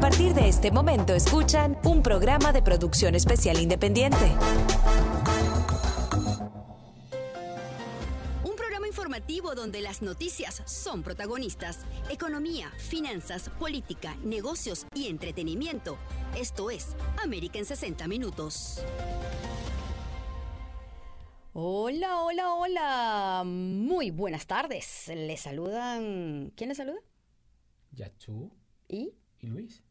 A partir de este momento escuchan un programa de producción especial independiente. Un programa informativo donde las noticias son protagonistas. Economía, finanzas, política, negocios y entretenimiento. Esto es América en 60 Minutos. Hola, hola, hola. Muy buenas tardes. Les saludan. ¿Quién les saluda? Yatsu. ¿Y? ¿Y Luis?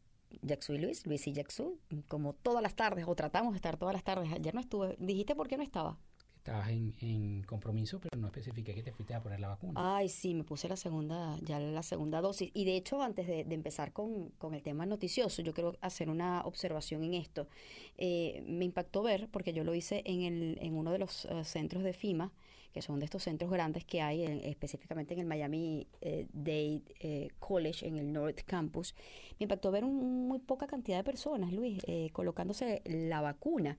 Jacksu y Luis, Luis y Jacksu, como todas las tardes, o tratamos de estar todas las tardes. Ayer no estuve. ¿Dijiste por qué no estaba? Estabas en, en compromiso, pero no especifiqué que te fuiste a poner la vacuna. Ay, sí, me puse la segunda, ya la segunda dosis. Y de hecho, antes de, de empezar con, con, el tema noticioso, yo quiero hacer una observación en esto. Eh, me impactó ver, porque yo lo hice en, el, en uno de los uh, centros de FIMA, que son de estos centros grandes que hay en, específicamente en el Miami eh, Dade eh, College, en el North Campus, me impactó ver un, muy poca cantidad de personas, Luis, eh, colocándose la vacuna.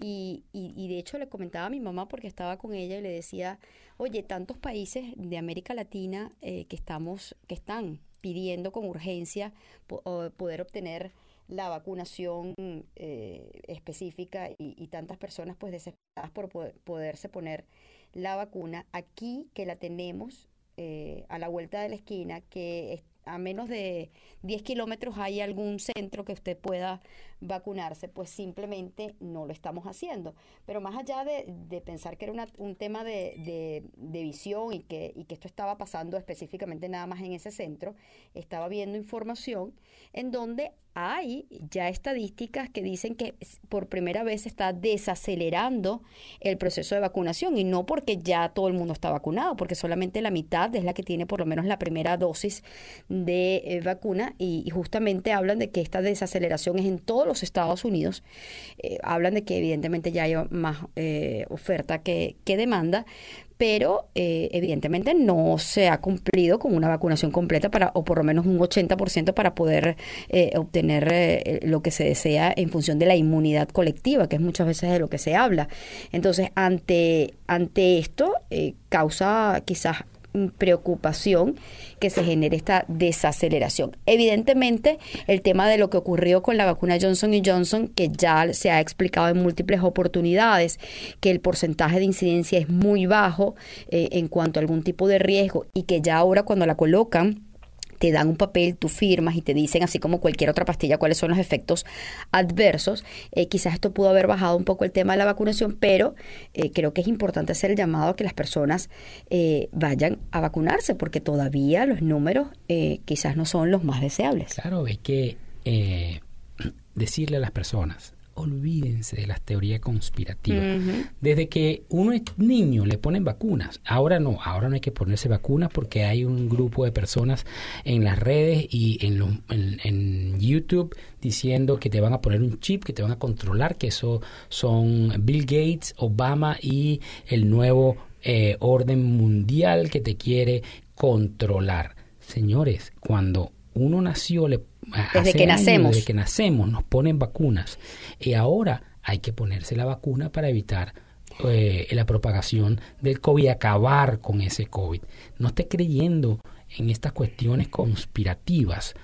Y, y, de hecho le comentaba a mi mamá porque estaba con ella y le decía, oye, tantos países de América Latina que estamos, que están pidiendo con urgencia po poder obtener la vacunación eh, específica y, tantas personas pues desesperadas por poder, poderse poner la vacuna aquí que la tenemos eh, a la vuelta de la esquina que a menos de 10 kilómetros hay algún centro que usted pueda vacunarse, pues simplemente no lo estamos haciendo. Pero más allá de, de pensar que era una, un tema de, de, de, visión y que, y que esto estaba pasando específicamente nada más en ese centro, estaba viendo información en donde hay ya estadísticas que dicen que por primera vez se está desacelerando el proceso de vacunación y no porque ya todo el mundo está vacunado, porque solamente la mitad es la que tiene por lo menos la primera dosis de eh, vacuna y, y, justamente hablan de que esta desaceleración es en todos los Estados Unidos. Eh, hablan de que evidentemente ya hay más eh, oferta que, demanda, pero eh, evidentemente no se ha cumplido con una vacunación completa para o por lo menos un 80% para poder obtener lo que se desea en función de la inmunidad colectiva, que es muchas veces de lo que se habla. Entonces, ante ante esto causa quizás preocupación que se genere esta desaceleración. Evidentemente, el tema de lo que ocurrió con la vacuna Johnson Johnson, que ya se ha explicado en múltiples oportunidades, que el porcentaje de incidencia es muy bajo eh, en cuanto a algún tipo de riesgo y que ya ahora cuando la colocan, te dan un papel, tú firmas y te dicen, así como cualquier otra pastilla, cuáles son los efectos adversos. Eh, quizás esto pudo haber bajado un poco el tema de la vacunación, pero eh, creo que es importante hacer el llamado a que las personas eh, vayan a vacunarse, porque todavía los números quizás no son los más deseables. Claro, hay que decirle a las personas, olvídense de las teorías conspirativas. Uh -huh. Desde que uno es niño le ponen vacunas. Ahora no, ahora no hay que ponerse vacunas porque hay un grupo de personas en las redes y en, lo, en, en, YouTube diciendo que te van a poner un chip, que te van a controlar, que eso son Bill Gates, Obama y el nuevo eh, orden mundial que te quiere controlar. Señores, cuando uno nació, le, desde que nacemos. Desde que nacemos nos ponen vacunas. Y ahora hay que ponerse la vacuna para evitar eh, la propagación del COVID, acabar con ese COVID. No esté creyendo en estas cuestiones conspirativas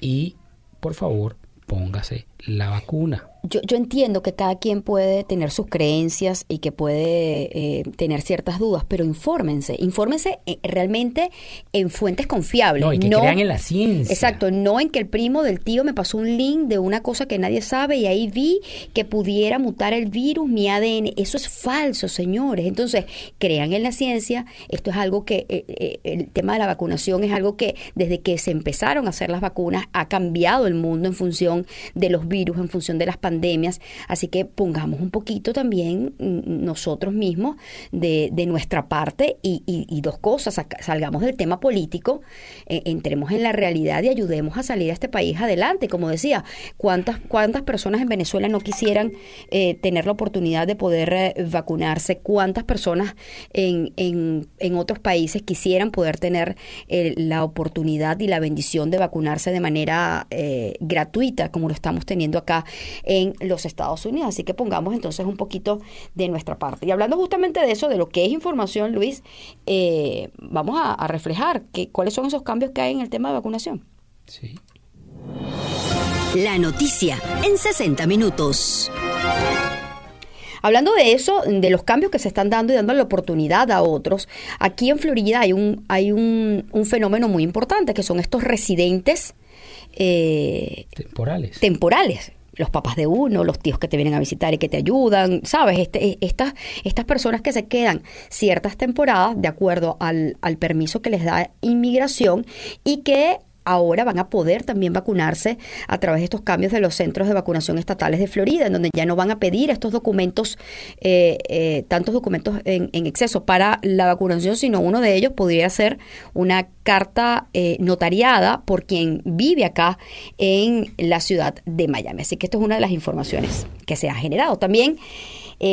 y, por favor, póngase la vacuna. Yo, yo, entiendo que cada quien puede tener sus creencias y que puede eh, tener ciertas dudas, pero infórmense, infórmense eh, realmente en fuentes confiables. No, y que no, crean en la ciencia. Exacto, no en que el primo del tío me pasó un link de una cosa que nadie sabe y ahí vi que pudiera mutar el virus, mi ADN. Eso es falso, señores. Entonces, crean en la ciencia. Esto es algo que, eh, eh, el tema de la vacunación es algo que desde que se empezaron a hacer las vacunas ha cambiado el mundo en función de los virus, en función de las pandemias, así que pongamos un poquito también nosotros mismos de, nuestra parte y, dos cosas, salgamos del tema político, eh, entremos en la realidad y ayudemos a salir a este país adelante. Como decía, ¿cuántas, cuántas personas en Venezuela no quisieran eh, tener la oportunidad de poder eh, vacunarse? ¿Cuántas personas en, en, en, otros países quisieran poder tener eh, la oportunidad y la bendición de vacunarse de manera eh, gratuita, como lo estamos teniendo acá en los Estados Unidos. Así que pongamos entonces un poquito de nuestra parte. Y hablando justamente de eso, de lo que es información, Luis, eh, vamos a, a reflejar que, cuáles son esos cambios que hay en el tema de vacunación. Sí. La noticia en 60 minutos. Hablando de eso, de los cambios que se están dando y dando la oportunidad a otros, aquí en Florida hay un, hay un, fenómeno muy importante que son estos residentes eh, temporales. temporales los papás de uno, los tíos que te vienen a visitar y que te ayudan, ¿sabes? Este, estas, estas personas que se quedan ciertas temporadas de acuerdo al, al permiso que les da inmigración y que ahora van a poder también vacunarse a través de estos cambios de los centros de vacunación estatales de Florida, en donde ya no van a pedir estos documentos, eh, eh, tantos documentos en, exceso para la vacunación, sino uno de ellos podría ser una carta eh, notariada por quien vive acá en la ciudad de Miami. Así que esto es una de las informaciones que se ha generado. También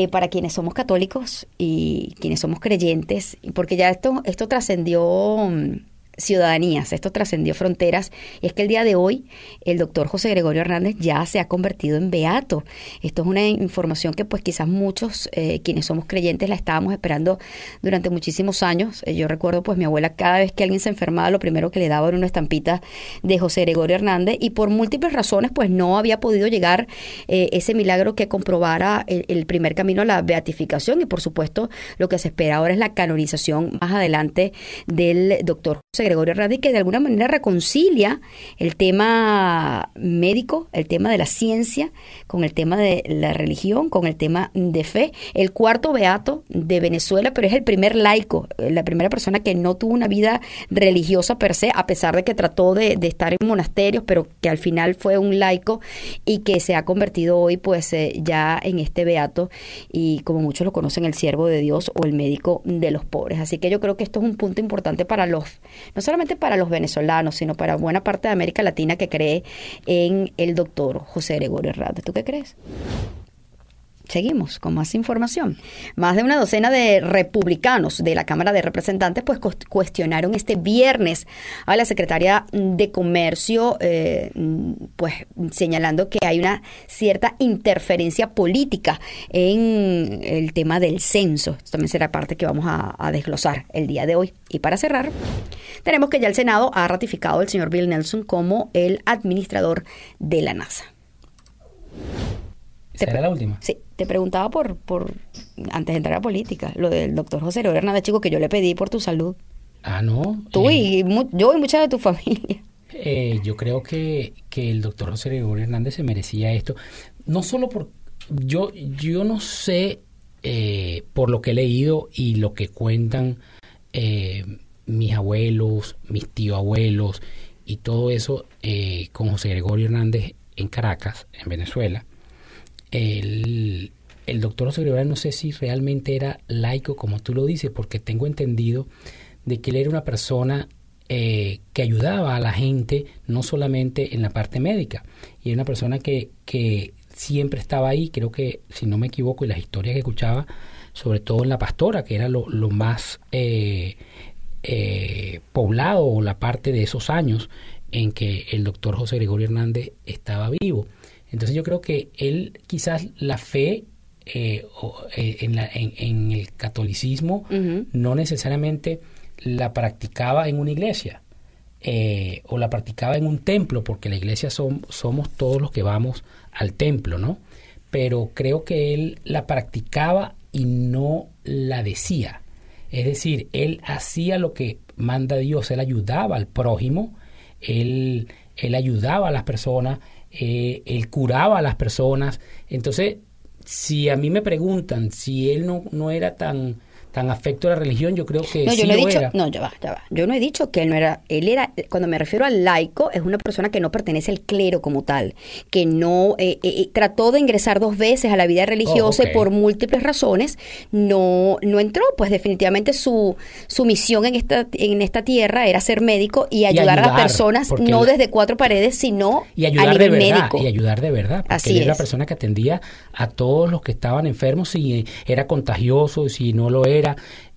para quienes somos católicos y quienes somos creyentes, porque ya esto, esto trascendió mm, ciudadanías. Esto trascendió fronteras y es que el día de hoy el doctor José Gregorio Hernández ya se ha convertido en beato. Esto es una información que pues quizás muchos eh, quienes somos creyentes la estábamos esperando durante muchísimos años. Eh, yo recuerdo pues mi abuela cada vez que alguien se enfermaba lo primero que le daba era una estampita de José Gregorio Hernández y por múltiples razones pues no había podido llegar eh, ese milagro que comprobara el, el primer camino a la beatificación y por supuesto lo que se espera ahora es la canonización más adelante del doctor José Gregorio Hernández, que de alguna manera reconcilia el tema médico, el tema de la ciencia, con el tema de la religión, con el tema de fe. El cuarto beato de Venezuela, pero es el primer laico, la primera persona que no tuvo una vida religiosa per se, a pesar de que trató de, estar en monasterios, pero que al final fue un laico y que se ha convertido hoy pues eh, ya en este beato y como muchos lo conocen, el siervo de Dios o el médico de los pobres. Así que yo creo que esto es un punto importante para los no solamente para los venezolanos, sino para buena parte de América Latina que cree en el doctor José Gregorio Hernández. ¿Tú qué crees? Seguimos con más información. Más de una docena de republicanos de la Cámara de Representantes pues cuestionaron este viernes a la secretaria de Comercio, eh, pues señalando que hay una cierta interferencia política en el tema del censo. Esto también será parte que vamos a desglosar el día de hoy. Y para cerrar, tenemos que ya el Senado ha ratificado al señor Bill Nelson como el administrador de la NASA. ¿Será la última? Sí, te preguntaba por, por, antes de entrar a política, lo del doctor José Hernández, chico, que yo le pedí por tu salud. Ah, no. Tú y eh, yo y mucha de tu familia. Eh, yo creo que, que el doctor José Gregorio Hernández se merecía esto. No solo por... Yo, yo no sé, eh, por lo que he leído y lo que cuentan mis abuelos, mis tío abuelos y todo eso con José Gregorio Hernández en Caracas, en Venezuela. El, el doctor José Gregorio no sé si realmente era laico, como tú lo dices, porque tengo entendido de que él era una persona eh, que ayudaba a la gente, no solamente en la parte médica, y era una persona que, que siempre estaba ahí, creo que, si no me equivoco, y las historias que escuchaba, sobre todo en la pastora, que era lo, lo más eh, eh, poblado, o la parte de esos años en que el doctor José Gregorio Hernández estaba vivo. Entonces yo creo que él quizás la fe eh, eh, en, el catolicismo no necesariamente la practicaba en una iglesia eh, o la practicaba en un templo, porque la iglesia somos todos los que vamos al templo, ¿no? Pero creo que él la practicaba y no la decía. Es decir, él hacía lo que manda Dios, él ayudaba al prójimo, él, él ayudaba a las personas, eh, él curaba a las personas. Entonces, si a mí me preguntan si él no, no era tan tan afecto a la religión, yo creo que no, sí yo no he dicho, era. No, ya va, ya va. Yo no he dicho que él no era, él era, cuando me refiero al laico, es una persona que no pertenece al clero como tal, que no, eh, eh, eh, trató de ingresar dos veces a la vida religiosa y por múltiples razones no, no entró, pues definitivamente su, su misión en esta, en esta tierra era ser médico y ayudar, a las personas, no desde cuatro paredes, sino y ayudar a nivel de verdad, médico. Y ayudar de verdad, porque él era la persona que atendía a todos los que estaban enfermos, si era contagioso, si no lo era,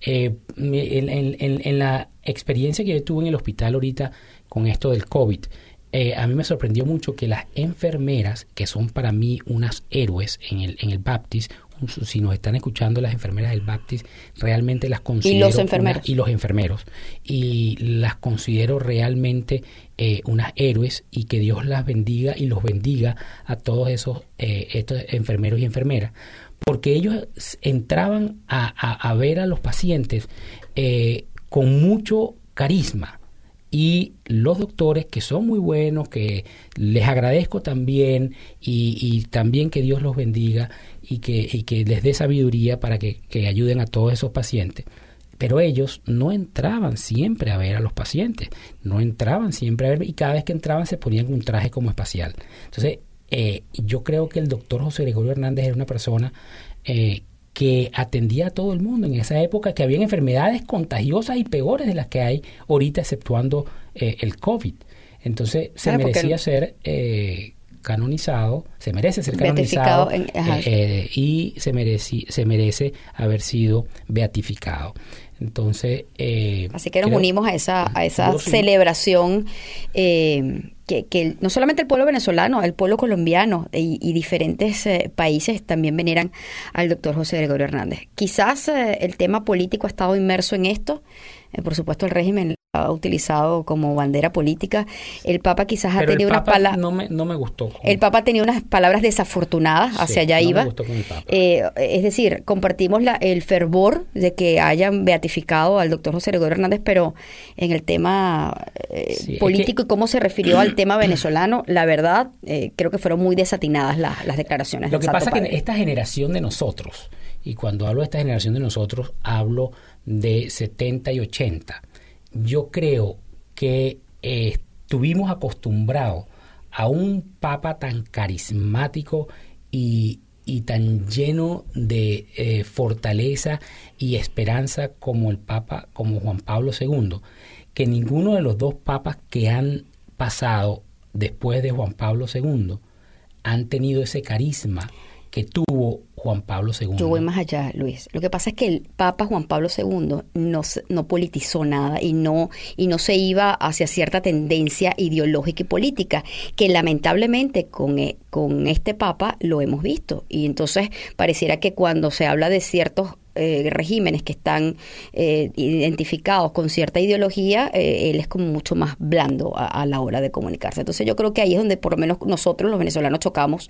eh, en, la experiencia que yo tuve en el hospital ahorita con esto del COVID, eh, a mí me sorprendió mucho que las enfermeras, que son para mí unas héroes en el, en el Baptist, si nos están escuchando las enfermeras del Baptist, realmente las considero... Y los enfermeros. y los enfermeros. Y las considero realmente eh, unas héroes y que Dios las bendiga y los bendiga a todos esos eh, estos enfermeros y enfermeras. Porque ellos entraban a, a, ver a los pacientes eh, con mucho carisma y los doctores que son muy buenos, que les agradezco también y, también que Dios los bendiga y que, y que les dé sabiduría para que, ayuden a todos esos pacientes. Pero ellos no entraban siempre a ver a los pacientes, no entraban siempre a ver y cada vez que entraban se ponían un traje como espacial. Entonces, eh, yo creo que el doctor José Gregorio Hernández era una persona eh, que atendía a todo el mundo en esa época, que había enfermedades contagiosas y peores de las que hay ahorita, exceptuando eh, el COVID. Entonces se merecía ser eh, canonizado, se merece ser canonizado eh, y se merece, se merece haber sido beatificado. Entonces, así que nos unimos a esa, a esa celebración que, no solamente el pueblo venezolano, el pueblo colombiano y, diferentes eh, países también veneran al doctor José Gregorio Hernández. Quizás eh, el tema político ha estado inmerso en esto, eh, por supuesto el régimen ha utilizado como bandera política. El Papa quizás ha tenido unas palabras... No me, no me gustó. El Papa tenía unas palabras desafortunadas, hacia allá iba. Eh, es decir, compartimos la, el fervor de que hayan beatificado al doctor José Gregorio Hernández, pero en el tema eh, político y cómo se refirió al tema venezolano, la verdad, eh, creo que fueron muy desatinadas las declaraciones. Lo que pasa es que esta generación de nosotros, y cuando hablo de esta generación de nosotros, hablo de 70 y 80 yo creo que eh, estuvimos acostumbrados a un papa tan carismático y, tan lleno de eh, fortaleza y esperanza como el papa, como Juan Pablo II, que ninguno de los dos papas que han pasado después de Juan Pablo II han tenido ese carisma que tuvo Juan Pablo II. Yo voy más allá, Luis. Lo que pasa es que el Papa Juan Pablo II no, no politizó nada y no, y no se iba hacia cierta tendencia ideológica y política, que lamentablemente con, e, con este Papa lo hemos visto. Y entonces pareciera que cuando se habla de ciertos eh, regímenes que están eh, identificados con cierta ideología, eh, él es como mucho más blando a, la hora de comunicarse. Entonces yo creo que ahí es donde por lo menos nosotros los venezolanos chocamos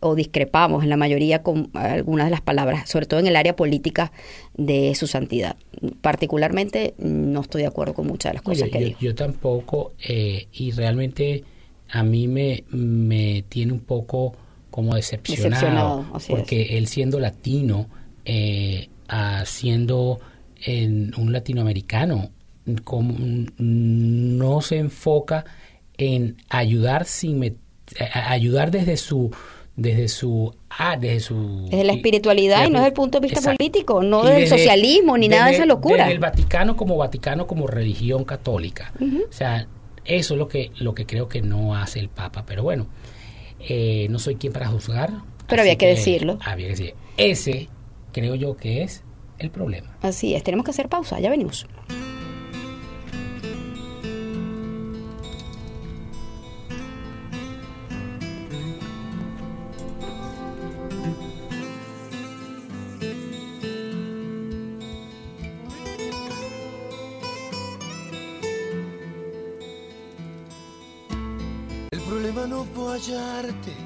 o discrepamos en la mayoría con algunas de las palabras, sobre todo en el área política de su santidad. Particularmente no estoy de acuerdo con muchas de las cosas que yo, dijo. Yo tampoco, y realmente a mí me, me tiene un poco como decepcionado, porque él siendo latino, eh, siendo en un latinoamericano, como, no se enfoca en ayudar sin ayudar desde su desde su ah, desde su desde la espiritualidad y no desde el punto de vista político no del socialismo ni nada de esa locura. desde el Vaticano como Vaticano como religión católica. O sea eso es lo que lo que creo que no hace el Papa pero bueno eh, no soy quien para juzgar pero había que, decirlo. había que decir ese creo yo que es el problema. Así es, tenemos que hacer pausa, ya venimos. El problema no fue hallarte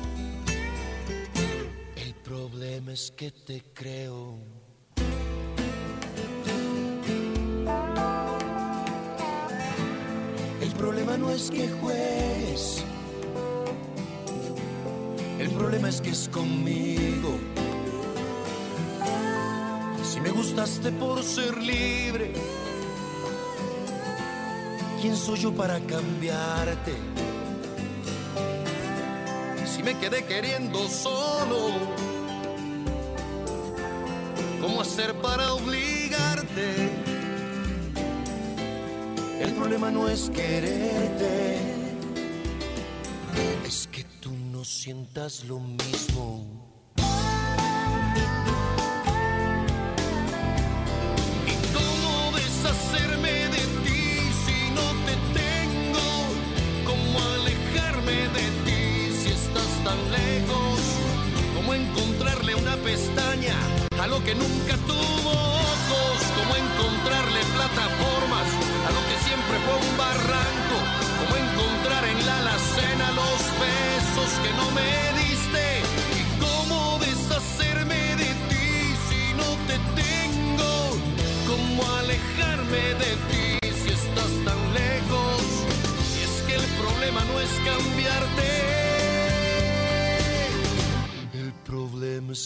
problema es que te creo. El problema no es que juegues. El problema es que es conmigo. Si me gustaste por ser libre, ¿quién soy yo para cambiarte? Si me quedé queriendo solo cómo hacer para obligarte. El problema no es quererte, es que tú no sientas lo mismo.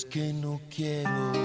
Que no quiero.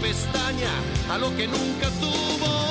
Pestaña a lo que nunca tuvo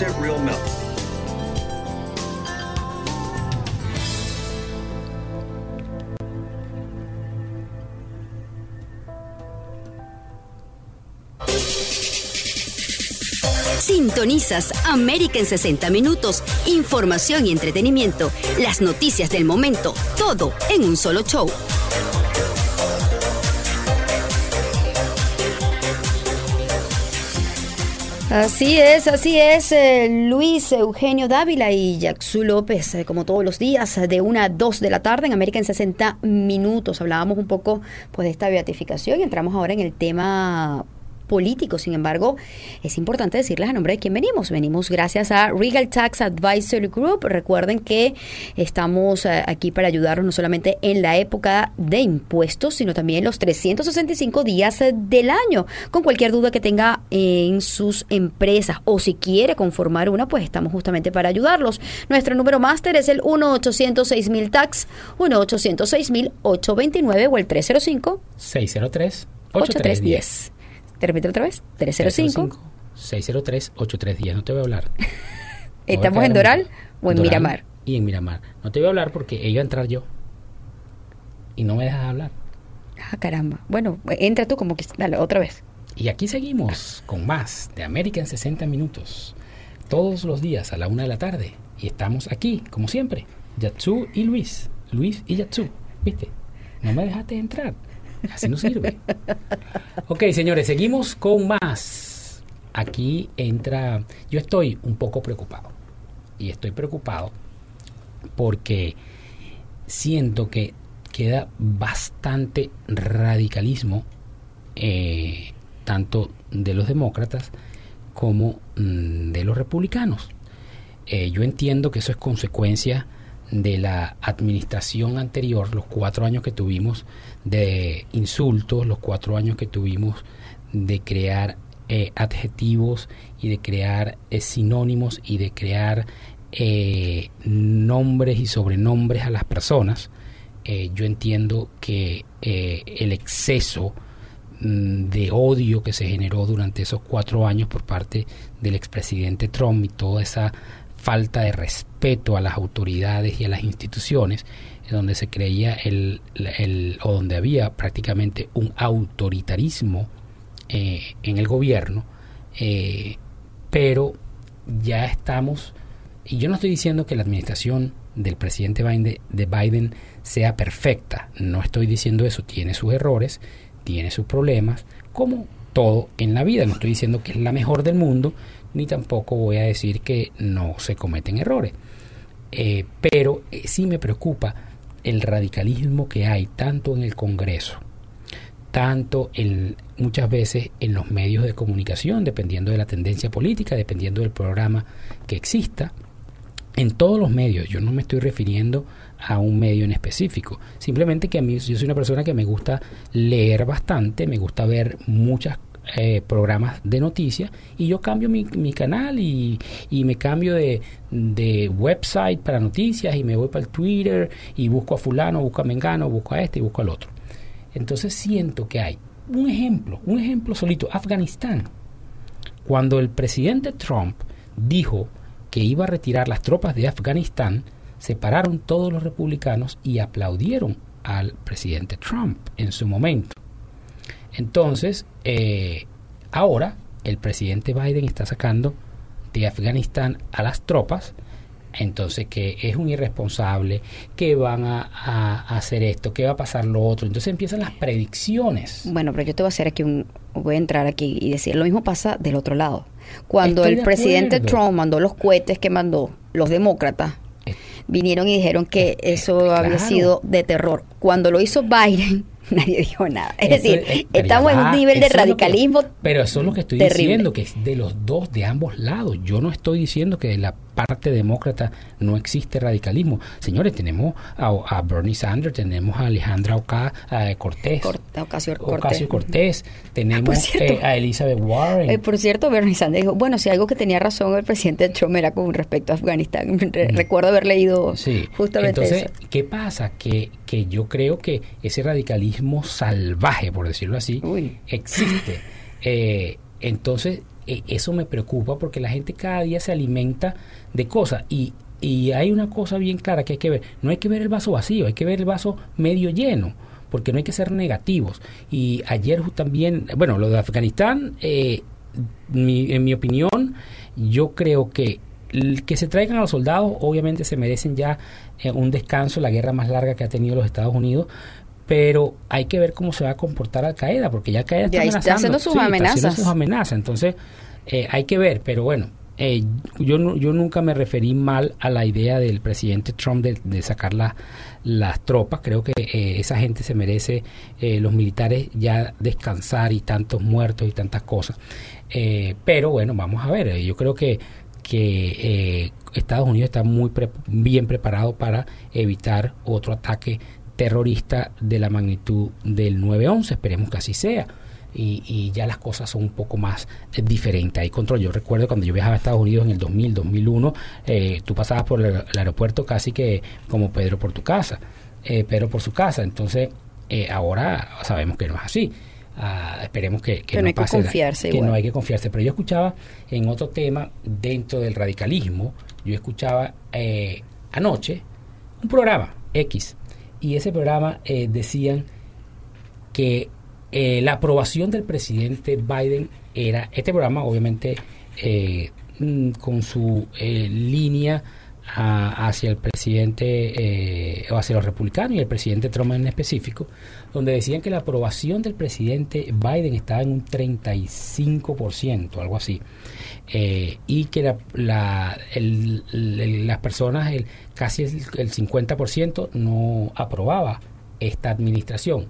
100% real milk. Sintonizas América en 60 minutos. Información y entretenimiento. Las noticias del momento. Todo en un solo show. Así es, así es, eh, Luis Eugenio Dávila y Yaxu López, eh, como todos los días, de una a dos de la tarde en América en 60 minutos. Hablábamos un poco pues, de esta beatificación y entramos ahora en el tema político. Sin embargo, es importante decirles a nombre de quién venimos. Venimos gracias a Regal Tax Advisory Group. Recuerden que estamos eh, aquí para ayudarnos no solamente en la época de impuestos, sino también los 365 días del año. Con cualquier duda que tenga en sus empresas o si quiere conformar una, pues estamos justamente para ayudarlos. Nuestro número máster es el 1-806-000 tax, 1-806-829 o el 305 603 8310. ¿Te repito otra vez? 305. 603-8310. No te voy a hablar. A ¿Estamos en Doral o en Doral Miramar? Y en Miramar. No te voy a hablar porque iba a entrar yo. y no me dejas hablar. Ah, caramba. Bueno, entra tú como que... Dale, otra vez. Y aquí seguimos con más de América en 60 minutos. Todos los días a la una de la tarde. Y estamos aquí, como siempre. Yatsu y Luis. Luis y Yatsu. ¿Viste? No me dejaste entrar. Así no sirve. Ok, señores, seguimos con más. Aquí entra... Yo estoy un poco preocupado. Y estoy preocupado porque siento que queda bastante radicalismo, eh, tanto de los demócratas como mm, de los republicanos. Eh, yo entiendo que eso es consecuencia de la administración anterior, los cuatro años que tuvimos de insultos, los cuatro años que tuvimos de crear eh, adjetivos y de crear sinónimos y de crear nombres y sobrenombres a las personas eh, yo entiendo que eh, el exceso mm, de odio que se generó durante esos cuatro años por parte del expresidente Trump y toda esa falta de respeto a las autoridades y a las instituciones, donde se creía el, o donde había prácticamente un autoritarismo eh, en el gobierno, pero ya estamos, y yo no estoy diciendo que la administración del presidente Biden, de Biden sea perfecta. No estoy diciendo eso, tiene sus errores, tiene sus problemas, como todo en la vida. No estoy diciendo que es la mejor del mundo, ni tampoco voy a decir que no se cometen errores. Eh, pero eh, sí me preocupa el radicalismo que hay tanto en el Congreso, tanto en, muchas veces en los medios de comunicación, dependiendo de la tendencia política, dependiendo del programa que exista, en todos los medios. Yo no me estoy refiriendo a un medio en específico. Simplemente que a mí yo soy una persona que me gusta leer bastante, me gusta ver muchos eh, programas de noticias y yo cambio mi, canal y, me cambio de, de, website para noticias y me voy para el Twitter y busco a fulano, busco a Mengano, busco a este y busco al otro. Entonces siento que hay un ejemplo, un ejemplo solito, Afganistán. Cuando el presidente Trump dijo que iba a retirar las tropas de Afganistán, se pararon todos los republicanos y aplaudieron al presidente Trump en su momento. Entonces, eh, ahora el presidente Biden está sacando de Afganistán a las tropas, entonces que es un irresponsable, que van a, hacer esto, que va a pasar lo otro. Entonces empiezan las predicciones. Bueno, pero yo te voy a hacer aquí un, voy a entrar aquí y decir, lo mismo pasa del otro lado. Cuando el presidente Trump mandó los cohetes que mandó los demócratas, vinieron y dijeron que eso había sido de terror. Cuando lo hizo Biden, nadie dijo nada. Es decir, estamos en un nivel de radicalismo. pero eso es lo que estoy diciendo, que es de los dos, de ambos lados. Yo no estoy diciendo que de la parte demócrata no existe radicalismo. Señores, tenemos a, Bernie Sanders, tenemos a Alejandra Oca, a Cortés, Ocasio Cortés, tenemos eh, a Elizabeth Warren. Eh, por cierto, Bernie Sanders dijo, bueno, si algo que tenía razón el presidente Trump era con respecto a Afganistán. Mm. Recuerdo haber leído justamente Entonces, ¿qué pasa? Que, que yo creo que ese radicalismo salvaje, por decirlo así, existe. Eh, entonces, e, eso me preocupa porque la gente cada día se alimenta de cosas y, y hay una cosa bien clara que hay que ver. No hay que ver el vaso vacío, hay que ver el vaso medio lleno porque no hay que ser negativos. Y ayer también, bueno, lo de Afganistán, eh, en mi opinión, yo creo que que se traigan a los soldados, obviamente se merecen ya eh, un descanso, la guerra más larga que ha tenido los Estados Unidos, pero hay que ver cómo se va a comportar Al Qaeda, porque ya Qaeda está, está haciendo sus amenazas. Está haciendo sus amenazas, entonces eh, hay que ver, pero bueno, eh, yo, yo nunca me referí mal a la idea del presidente Trump de, sacar las tropas. Creo que eh, esa gente se merece, los militares, ya descansar y tantos muertos y tantas cosas. pero bueno, vamos a ver. Yo creo que, que Estados Unidos está muy bien preparado para evitar otro ataque terrorista de la magnitud del 9-11. Esperemos que así sea y, ya las cosas son un poco más eh, diferentes. Hay control. Yo recuerdo cuando yo viajaba a Estados Unidos en el 2000, 2001, eh, tú pasabas por el, aeropuerto casi que como Pedro por tu casa, eh, Pedro por su casa. Entonces, ahora sabemos que no es así. Ah, esperemos que, que no, pase, que confiarse. Que no hay que confiarse. Pero yo escuchaba en otro tema dentro del radicalismo, yo escuchaba anoche un programa X y ese programa eh, decían que eh, la aprobación del presidente Biden era, este programa obviamente eh, mm, con su eh, línea hacia el presidente o hacia los republicanos y el presidente Trump en específico, donde decían que la aprobación del presidente Biden estaba en un 35%, algo así, eh, y que la, la- el- las personas, el, casi el, el 50% no aprobaba esta administración.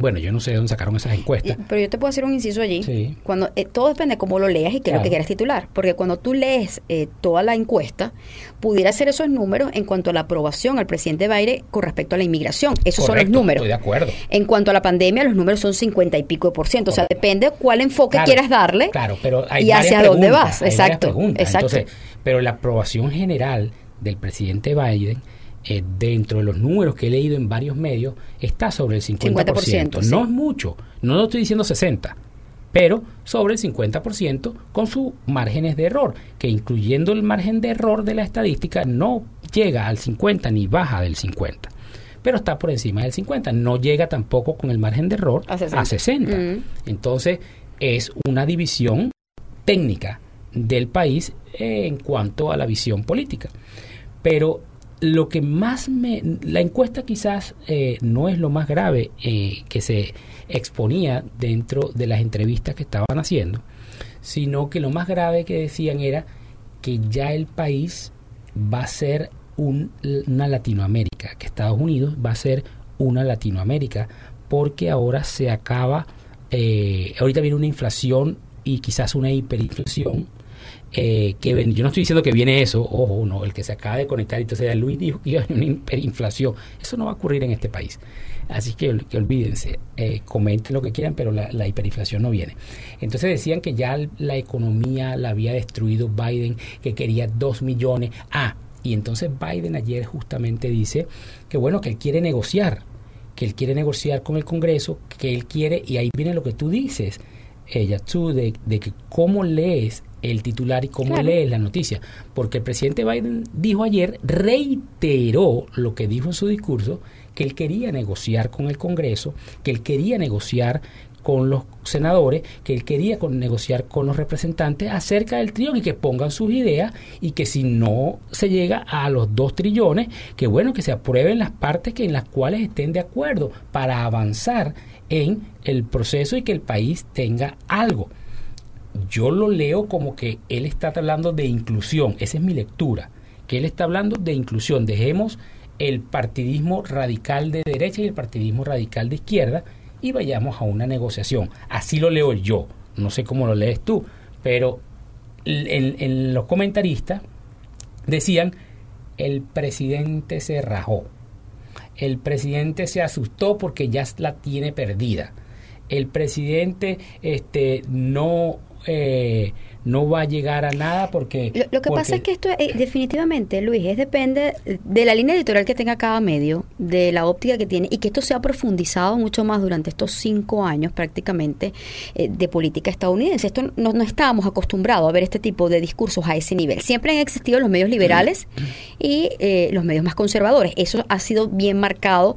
Bueno, yo no sé de dónde sacaron esas encuestas. Y- Pero yo te puedo hacer un inciso allí. Sí. Cuando eh, todo depende de cómo lo leas y qué es lo que quieras titular, porque cuando tú lees eh, toda la encuesta, pudiera ser esos números en cuanto a la aprobación al presidente Biden con respecto a la inmigración. Esos son los números. Estoy de acuerdo. En cuanto a la pandemia, los números son 50 y pico de por ciento. O sea, depende cuál enfoque Claro, quieras darle Claro, pero hay y hacia dónde vas. Exacto, exacto. Entonces, pero la aprobación general del presidente Biden, eh, dentro de los números que he leído en varios medios, está sobre el 50%. 50%, sí. No es mucho, no lo estoy diciendo 60%, pero sobre el 50% con sus márgenes de error, que incluyendo el margen de error de la estadística no llega al 50 ni baja del 50 pero está por encima del 50. No llega tampoco con el margen de error A a 60. 60. Mm. Entonces, es una división técnica del país eh, en cuanto a la visión política. Pero lo que más me... La encuesta quizás eh, no es lo más grave eh, que se exponía dentro de las entrevistas que estaban haciendo, sino que lo más grave que decían era que ya el país va a ser un- una Latinoamérica, que Estados Unidos va a ser una Latinoamérica, porque ahora se acaba, eh, ahorita viene una inflación y quizás una hiperinflación. Eh, que yo no estoy diciendo que viene eso, ojo, no, el que se acaba de conectar, entonces ya Luis dijo que iba a haber una hiperinflación. Eso no va a ocurrir en este país. Así que, ol- que olvídense, eh, comenten lo que quieran, pero la, la hiperinflación no viene. Entonces decían que ya la economía la había destruido Biden, que quería dos millones. Ah, y entonces Biden ayer justamente dice que bueno, que él quiere negociar, que él quiere negociar con el Congreso, que él quiere, y ahí viene lo que tú dices, ella, tú, de, de que cómo lees el titular y cómo Claro. lees la noticia. Porque el presidente Biden dijo ayer, reiteró lo que dijo en su discurso, que él quería negociar con el Congreso, que él quería negociar con los senadores, que él quería con- negociar con los representantes acerca del trillón y que pongan sus ideas y que si no se llega a los dos trillones, que bueno, que se aprueben las partes que en las cuales estén de acuerdo para avanzar en el proceso y que el país tenga algo. Yo lo leo como que él está hablando de inclusión, esa es mi lectura, que él está hablando de inclusión, dejemos el partidismo radical de derecha y el partidismo radical de izquierda y vayamos a una negociación. Así lo leo yo, no sé cómo lo lees tú, pero en, los comentaristas decían, el presidente se rajó, el presidente se asustó porque ya la tiene perdida, el presidente este, no... eh, no va a llegar a nada porque... Lo, lo que pasa es que esto eh, definitivamente, Luis, es depende de la línea editorial que tenga cada medio, de la óptica que tiene y que esto se ha profundizado mucho más durante estos cinco años prácticamente eh, de política estadounidense. Esto no, no estábamos acostumbrados a ver este tipo de discursos a ese nivel. Siempre han existido los medios liberales y eh, los medios más conservadores. Eso ha sido bien marcado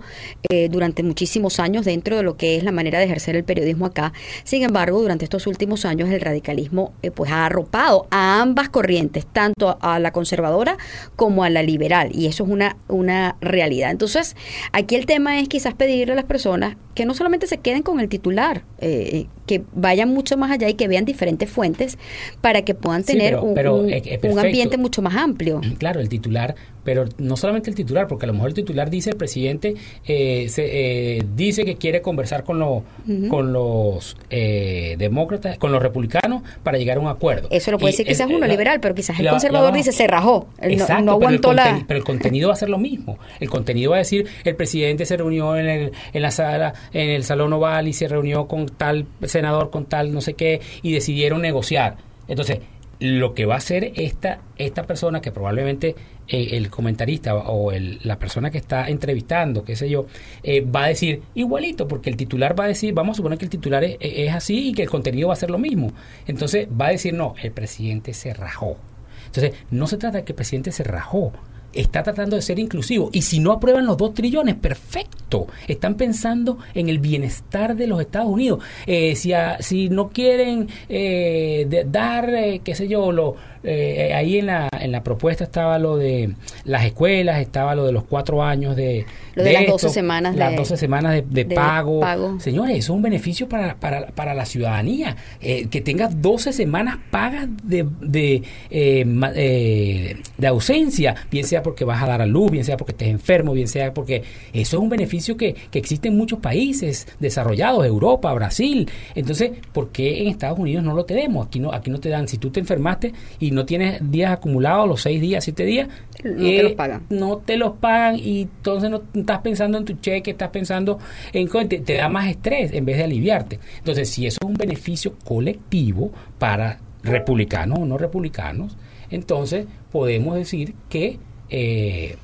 eh, durante muchísimos años dentro de lo que es la manera de ejercer el periodismo acá. Sin embargo, durante estos últimos años el radicalismo eh, pues ha arropado a ambas corrientes, tanto a la conservadora como a la liberal, y eso es una, una realidad. Entonces, aquí el tema es quizás pedirle a las personas que no solamente se queden con el titular, eh, que vayan mucho más allá y que vean diferentes fuentes para que puedan Sí, tener pero- un, pero un- un perfecto. ambiente mucho más amplio. Claro, el titular, pero no solamente el titular, porque a lo mejor el titular dice el presidente eh, se, eh, dice que quiere conversar con los con los eh, demócratas, con los republicanos para llegar a un acuerdo. Eso lo puede Y decir quizás es- uno la- liberal, pero quizás el la- conservador la- dice se rajó, no- Exacto, no, pero aguantó la... conteni- Pero el contenido va a ser lo mismo. El contenido va a decir, el presidente se reunió en, el, en la sala, en el salón oval y se reunió con tal senador, con tal no sé qué, y decidieron negociar. Entonces, lo que va a hacer esta, esta persona, que probablemente eh, el comentarista o el- la persona que está entrevistando, qué sé yo, eh, va a decir igualito, porque el titular va a decir, vamos a suponer que el titular es, es así y que el contenido va a ser lo mismo. Entonces, va a decir, no, el presidente se rajó. Entonces, no se trata de que el presidente se rajó, está tratando de ser inclusivo. Y si no aprueban los dos trillones, perfecto. Están pensando en el bienestar de los Estados Unidos. Eh, si, si no quieren eh, dar, eh, qué sé yo, lo, eh, ahí en la, en la propuesta estaba lo de las escuelas, estaba lo de los cuatro años de... Lo de, las 12 semanas las 12 semanas de, pago. Señores, eso es un beneficio para, para, para la ciudadanía. Eh, que tengas 12 semanas pagas de, de, eh, de ausencia, bien sea porque vas a dar a luz, bien sea porque estés enfermo, bien sea porque eso es un beneficio que, que existe en muchos países desarrollados, Europa, Brasil. Entonces, ¿por qué en Estados Unidos no lo tenemos? Aquí no, aquí no te dan, si tú te enfermaste y no tienes días acumulados, los seis días, siete días, no te eh, los pagan. No te los pagan y entonces no estás pensando en tu cheque, estás pensando en... Te, te da más estrés en vez de aliviarte. Entonces, si eso es un beneficio colectivo para republicanos o no republicanos, entonces podemos decir que eh,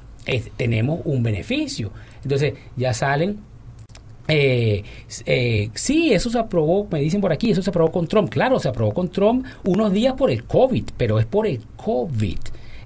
tenemos un beneficio. Entonces ya salen eh, eh, sí, eso se aprobó, me dicen por aquí, eso se aprobó con Trump. Claro, se aprobó con Trump unos días por el COVID, pero es por el COVID.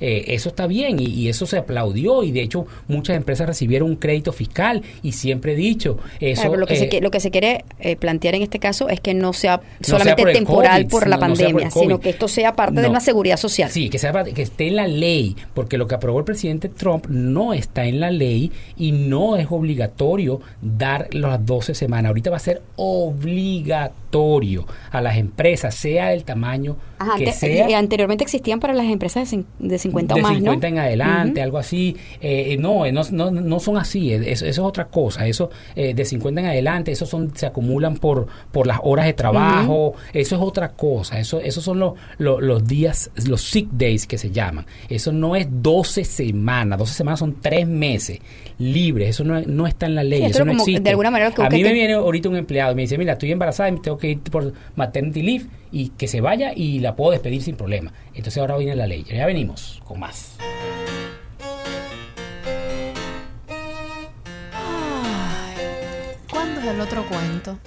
Eh, eso está bien y, eso se aplaudió y de hecho muchas empresas recibieron un crédito fiscal y siempre he dicho eso. lo, que se, eh, lo que se quiere eh, plantear en este caso es que no sea solamente temporal por la pandemia, sino que esto sea parte de una seguridad social. Sí, que, sea, que esté en la ley, porque lo que aprobó el presidente Trump no está en la ley y no es obligatorio dar las 12 semanas. Ahorita va a ser obligatorio a las empresas, sea el tamaño que sea. anteriormente existían para las empresas de, de 50 de más, 50 en adelante, algo así. Eh, no, no, no, no, son así, eso, es otra cosa. Eso eh, de 50 en adelante, eso son se acumulan por por las horas de trabajo, eso es otra cosa. Eso esos son los, los, días, los sick days que se llaman. Eso no es 12 semanas, 12 semanas son 3 meses libres, eso no, no está en la ley, eso, no existe. De alguna manera A mí me viene ahorita un empleado y me dice, "Mira, estoy embarazada y tengo que ir por maternity leave." Y que se vaya y la puedo despedir sin problema. Entonces ahora viene la ley. Ya venimos con más. ¿Cuándo es el otro cuento?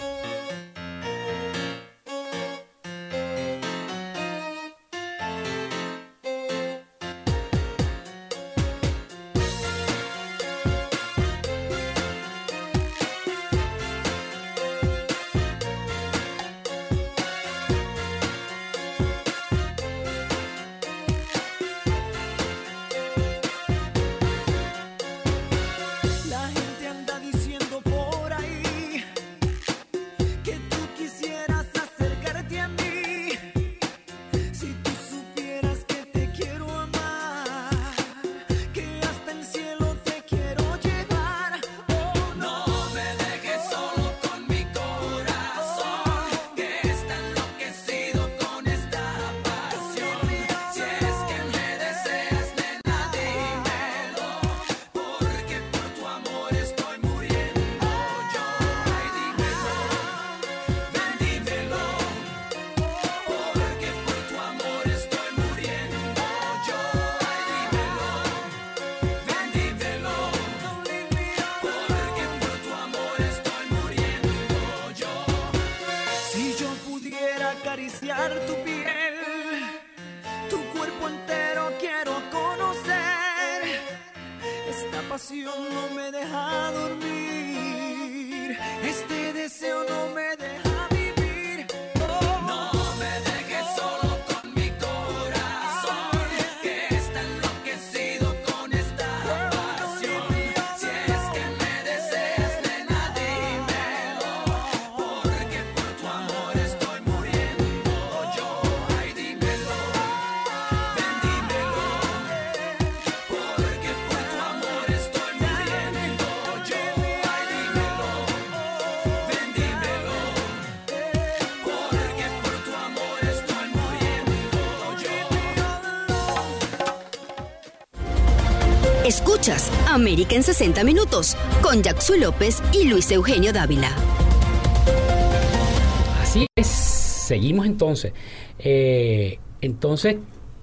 América en 60 Minutos con Jackson López y Luis Eugenio Dávila. Así es, seguimos entonces. Eh, entonces,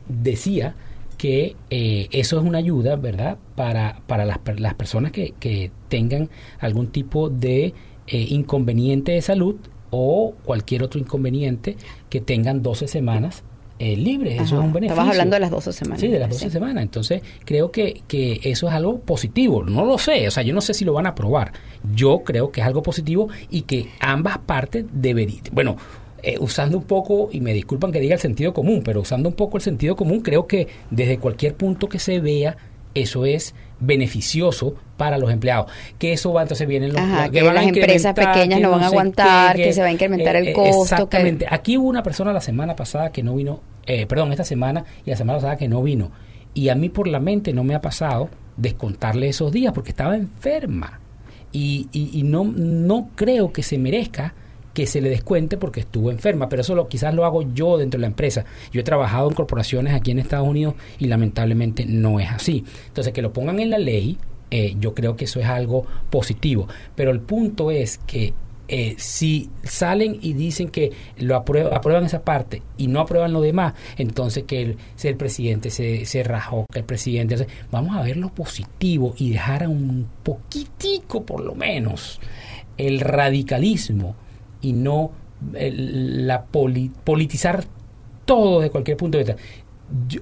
decía que eh, eso es una ayuda, ¿verdad? Para, para las, las personas que, que, tengan algún tipo de eh, inconveniente de salud o cualquier otro inconveniente que tengan 12 semanas eh, libres. Eso es un beneficio. Estabas hablando de las 12 semanas. Sí, de las 12 Sí. semanas. Entonces, creo que, que eso es algo positivo. No lo sé, o sea, yo no sé si lo van a aprobar. Yo creo que es algo positivo y que ambas partes deberían, bueno, eh, usando un poco, y me disculpan que diga el sentido común, pero usando un poco el sentido común, creo que desde cualquier punto que se vea, eso es beneficioso para los empleados. Que eso va, entonces vienen los... Ajá, que van las empresas pequeñas que no van a aguantar, qué, que se va a incrementar el eh, costo, que- Exactamente. Aquí hubo una persona la semana pasada que no vino, eh, perdón, esta semana y la semana pasada que no vino. Y a mí por la mente no me ha pasado descontarle esos días porque estaba enferma. Y, y, y no, no creo que se merezca que se le descuente porque estuvo enferma, pero eso lo, quizás lo hago yo dentro de la empresa. Yo he trabajado en corporaciones aquí en Estados Unidos y lamentablemente no es así. Entonces, que lo pongan en la ley, eh, yo creo que eso es algo positivo. Pero el punto es que eh, si salen y dicen que lo aprueban, aprueban esa parte y no aprueban lo demás, entonces que el, si presidente se, se rajó, que el presidente... vamos a ver lo positivo y dejar a un poquitico por lo menos el radicalismo y no la poli- politizar todo de cualquier punto de vista.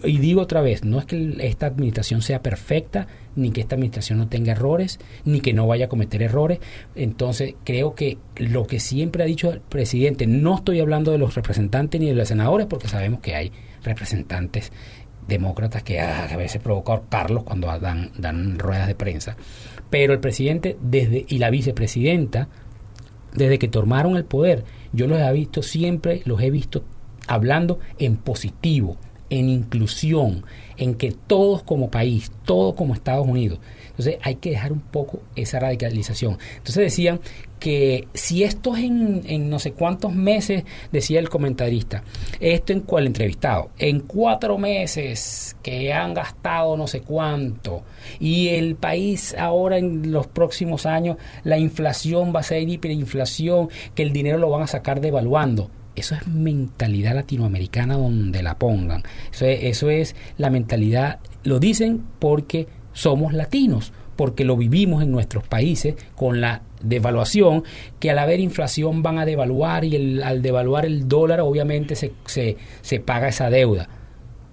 Y digo otra vez, no es que esta administración sea perfecta, ni que esta administración no tenga errores, ni que no vaya a cometer errores. Entonces, creo que lo que siempre ha dicho el presidente, no estoy hablando de los representantes ni de los senadores, porque sabemos que hay representantes demócratas que a veces provocan Carlos cuando dan, dan ruedas de prensa. Pero el presidente desde y la vicepresidenta desde que tomaron el poder, yo los he visto siempre, los he visto hablando en positivo, en inclusión, en que todos como país, todos como Estados Unidos. Entonces hay que dejar un poco esa radicalización. Entonces decían que si esto es en, en no sé cuántos meses, decía el comentarista, esto en cual entrevistado, en cuatro meses que han gastado no sé cuánto, y el país ahora en los próximos años, la inflación va a ser hiperinflación, que el dinero lo van a sacar devaluando. Eso es mentalidad latinoamericana donde la pongan. Eso es, eso es la mentalidad, lo dicen porque somos latinos, porque lo vivimos en nuestros países con la devaluación, que al haber inflación van a devaluar y el- al devaluar el dólar obviamente se, se, se paga esa deuda.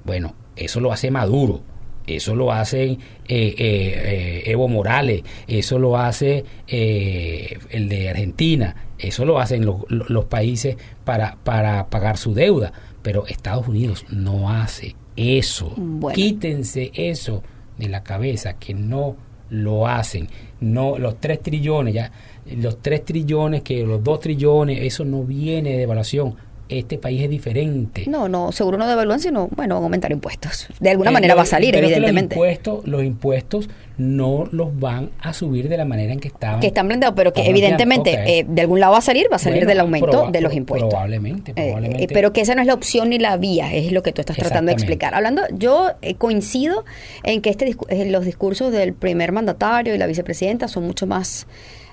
Bueno, eso lo hace Maduro, eso lo hacen eh, eh, eh, Evo Morales, eso lo hace el de Argentina, eso lo hacen lo- lo- los países para, para pagar su deuda, pero Estados Unidos no hace eso. Bueno. Quítense eso de la cabeza, que no lo hacen. No, los 3 trillones, ya, los 3 trillones, que los 2 trillones, eso no viene de evaluación. Este país es diferente. No, no, seguro no devalúan, sino, bueno, van a aumentar impuestos. De alguna Eh, manera lo- va a salir, evidentemente. Los impuestos, los impuestos no los van a subir de la manera en que estaban. Que están planteados, pero que evidentemente eh, de algún lado va a salir, va a salir Bueno, del aumento de los impuestos. Probablemente, Eh, probablemente. eh, pero que esa no es la opción ni la vía, es lo que tú estás tratando de explicar. Hablando, yo coincido en que este los discursos del primer mandatario y la vicepresidenta son mucho más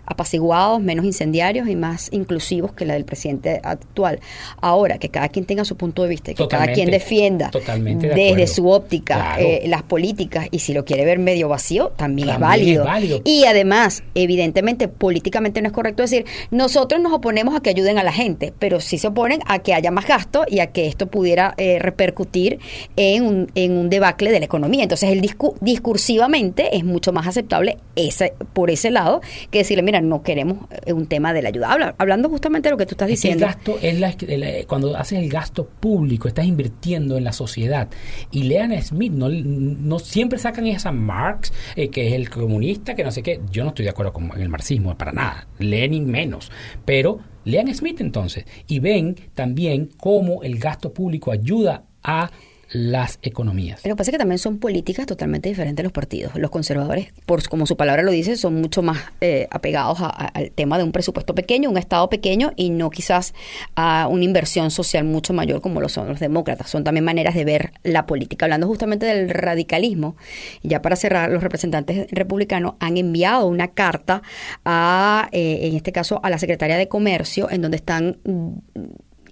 apaciguados, menos incendiarios y más inclusivos que la del presidente actual. Ahora, que cada quien tenga su punto de vista y que cada quien defienda de desde su óptica Claro. eh, las políticas y si lo quiere ver medio vacío, también, es También válido. es válido. Y además, evidentemente, políticamente no es correcto decir, nosotros nos oponemos a que ayuden a la gente, pero sí se oponen a que haya más gasto y a que esto pudiera eh, repercutir en un, en un debacle de la economía. Entonces, el discu- discursivamente es mucho más aceptable ese, por ese lado que decirle, mira, no queremos eh, un tema de la ayuda. Habla- hablando justamente de lo que tú estás Es que el diciendo. gasto es la, el- cuando haces el gasto público, estás invirtiendo en la sociedad. Y lean a Smith, no, no siempre sacan esa Marx, eh, que es el comunista, que no sé qué. Yo no estoy de acuerdo con el marxismo, para nada. Lenin menos. Pero lean a Smith entonces. Y ven también cómo el gasto público ayuda a las economías. Lo que pasa que también son políticas totalmente diferentes los partidos. Los conservadores, por como su palabra lo dice, son mucho más eh, apegados a- a- al tema de un presupuesto pequeño, un Estado pequeño y no quizás a una inversión social mucho mayor como lo son los demócratas. Son también maneras de ver la política. Hablando justamente del radicalismo, ya para cerrar, los representantes republicanos han enviado una carta a, eh, en este caso, a la secretaria de Comercio, en donde están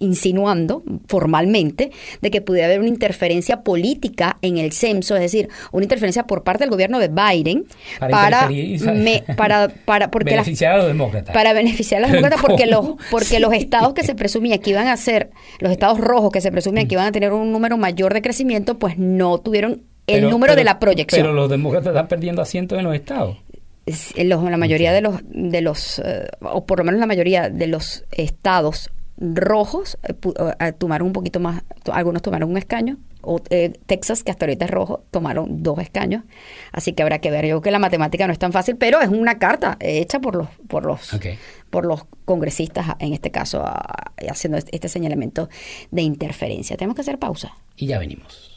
insinuando formalmente de que pudiera haber una interferencia política en el censo, es decir, una interferencia por parte del gobierno de Biden para, para, para, porque beneficiar a los demócratas. Para beneficiar a los demócratas porque los, porque los estados que se presumían que iban a ser, los estados rojos que se presumían que iban a tener un número mayor de crecimiento, pues no tuvieron el número de la proyección. Pero los demócratas están perdiendo asientos en los estados. la mayoría de los, de los eh, o por lo menos la mayoría de los estados rojos eh, eh, tomaron un poquito más, algunos tomaron un escaño, o, Texas, que hasta ahorita es rojo, tomaron dos escaños, así que habrá que ver. Yo creo que la matemática no es tan fácil, pero es una carta hecha por los, por los, por los congresistas, en este caso, haciendo este señalamiento de interferencia. Tenemos que hacer pausa. Y ya venimos.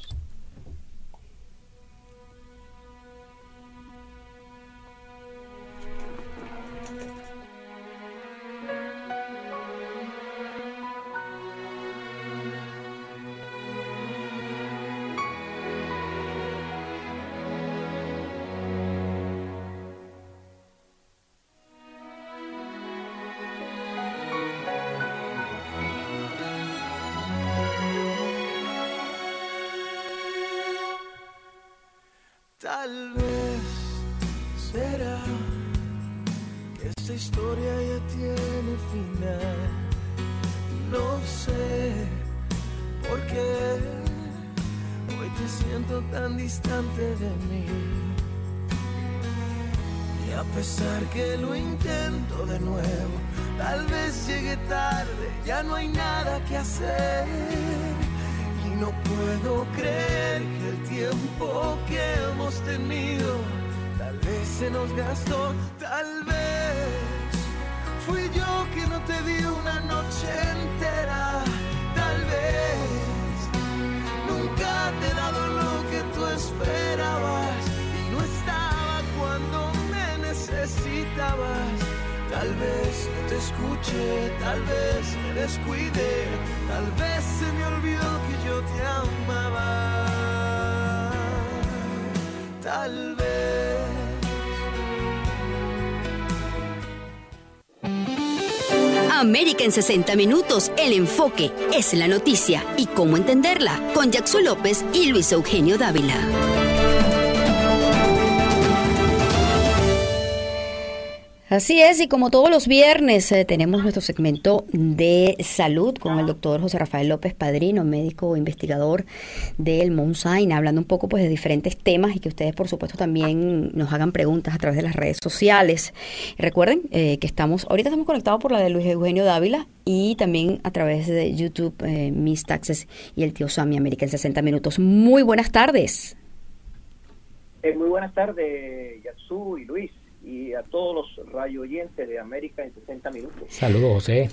Tal vez será que esta historia ya tiene final. No sé por qué hoy te siento tan distante de mí. Y a pesar que lo intento de nuevo, tal vez llegue tarde, ya no hay nada que hacer puedo creer que el tiempo que hemos tenido tal vez se nos gastó, tal vez fui yo que no te di una noche entera, tal vez nunca te he dado lo que tú esperabas y no estaba cuando me necesitabas. Tal vez no te escuché, tal vez me descuidé, tal vez se me olvidó que yo América en 60 minutos, el enfoque es la noticia y cómo entenderla con Jackson López y Luis Eugenio Dávila. Así es, y como todos los viernes eh, tenemos nuestro segmento de salud con el doctor José Rafael López Padrino, médico investigador del Monsain, hablando un poco pues de diferentes temas y que ustedes por supuesto también nos hagan preguntas a través de las redes sociales. Recuerden eh, que estamos, ahorita estamos conectados por la de Luis Eugenio Dávila y también a través de YouTube, eh, Mis Taxes y el tío Sammy América en 60 minutos. Muy buenas tardes. muy buenas tardes, Yatsu y Luis y a todos los radio oyentes de América en 60 minutos. Saludos, José.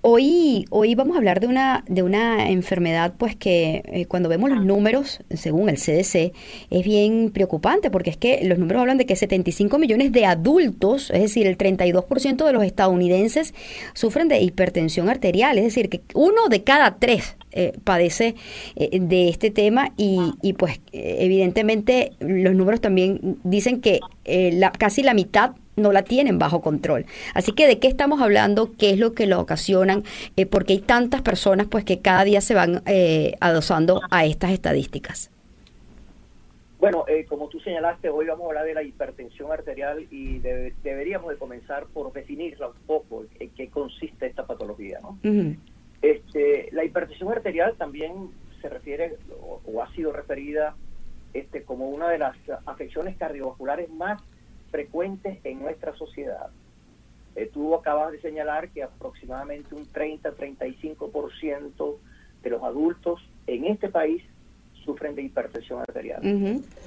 Hoy, hoy vamos a hablar de una, de una enfermedad pues que eh, cuando vemos los números, según el CDC, es bien preocupante porque es que los números hablan de que 75 millones de adultos, es decir, el 32% de los estadounidenses sufren de hipertensión arterial, es decir, que uno de cada tres eh, padece eh, de este tema y, y pues evidentemente los números también dicen que la, casi la mitad no la tienen bajo control. Así que de qué estamos hablando, qué es lo que lo ocasionan, eh, porque hay tantas personas pues que cada día se van eh, adosando a estas estadísticas. Bueno, eh, como tú señalaste, hoy vamos a hablar de la hipertensión arterial y deberíamos de comenzar por definirla un poco, en qué consiste esta patología. ¿no? Este, la hipertensión arterial también se refiere o, o, ha sido referida este, como una de las afecciones cardiovasculares más frecuentes en nuestra sociedad. Eh, tú acabas de señalar que aproximadamente un 30-35% de los adultos en este país sufren de hipertensión arterial.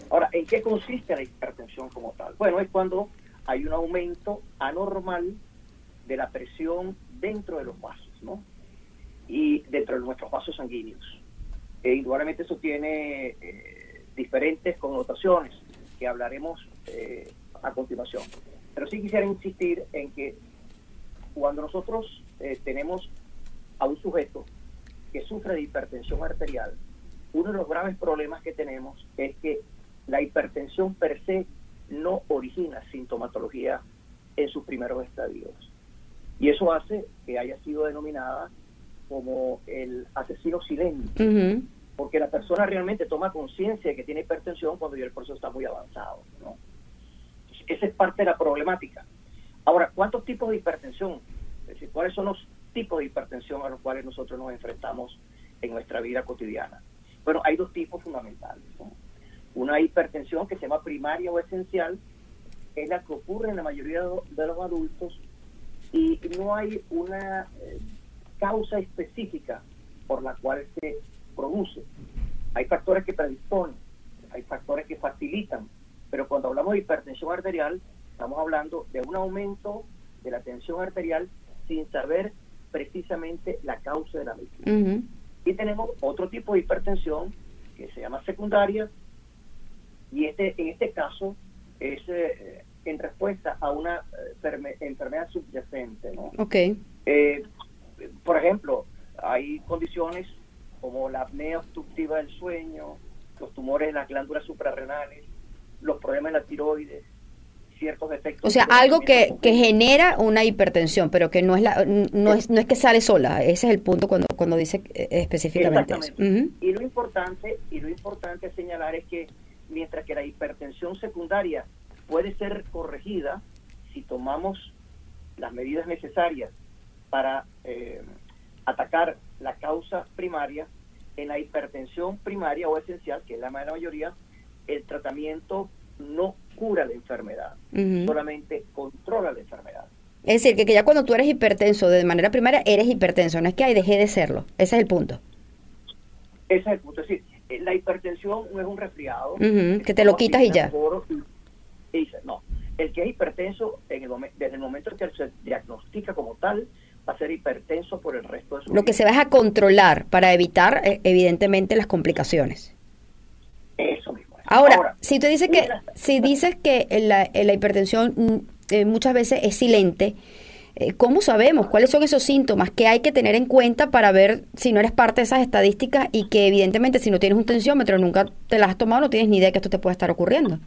Ahora, ¿en qué consiste la hipertensión como tal? Bueno, es cuando hay un aumento anormal de la presión dentro de los vasos, ¿no? Y dentro de nuestros vasos sanguíneos. E indudablemente eso tiene eh, diferentes connotaciones que hablaremos eh, a continuación. Pero sí quisiera insistir en que cuando nosotros eh, tenemos a un sujeto que sufre de hipertensión arterial, uno de los graves problemas que tenemos es que la hipertensión per se no origina sintomatología en sus primeros estadios. Y eso hace que haya sido denominada como el asesino silente, porque la persona realmente toma conciencia de que tiene hipertensión cuando ya el proceso está muy avanzado. ¿no? esa es parte de la problemática. Ahora, ¿cuántos tipos de hipertensión? Es decir, ¿cuáles son los tipos de hipertensión a los cuales nosotros nos enfrentamos en nuestra vida cotidiana? Bueno, hay dos tipos fundamentales. Una hipertensión que se llama primaria o esencial, es la que ocurre en la mayoría de los adultos y no hay una eh, causa específica por la cual se produce. Hay factores que predisponen, hay factores que facilitan, pero cuando hablamos de hipertensión arterial, estamos hablando de un aumento de la tensión arterial sin saber precisamente la causa de la misma. Y tenemos otro tipo de hipertensión que se llama secundaria, y este en este caso es eh, en respuesta a una eh, enfermedad subyacente. ¿no? Okay. Eh, por ejemplo, hay condiciones como la apnea obstructiva del sueño, los tumores en las glándulas suprarrenales, los problemas de la tiroides, ciertos defectos. O sea, algo que, que, genera una hipertensión, pero que no es la no es no es que sale sola. Ese es el punto cuando cuando dice específicamente eso. Y lo importante y lo importante señalar es que mientras que la hipertensión secundaria puede ser corregida si tomamos las medidas necesarias para eh, atacar la causa primaria, en la hipertensión primaria o esencial, que es la mayoría, el tratamiento no cura la enfermedad, solamente controla la enfermedad. Es decir, que, ya cuando tú eres hipertenso de manera primaria, eres hipertenso, no es que hay dejé de serlo, ese es el punto. Ese es el punto, es decir, eh, la hipertensión no es un resfriado. que te lo quitas y ya. no, el que es hipertenso en el desde el momento en que se diagnostica como tal, va a ser hipertenso por el resto de su vida. Lo que se va a controlar para evitar, eh, evidentemente, las complicaciones. Eso mismo. Ahora, si tú dices que, si dices que la, la hipertensión mm, eh, muchas veces es silente, eh, ¿cómo sabemos cuáles son esos síntomas que hay que tener en cuenta para ver si no eres parte de esas estadísticas y que evidentemente si no tienes un tensiómetro, nunca te las has tomado, no tienes ni idea de que esto te puede estar ocurriendo?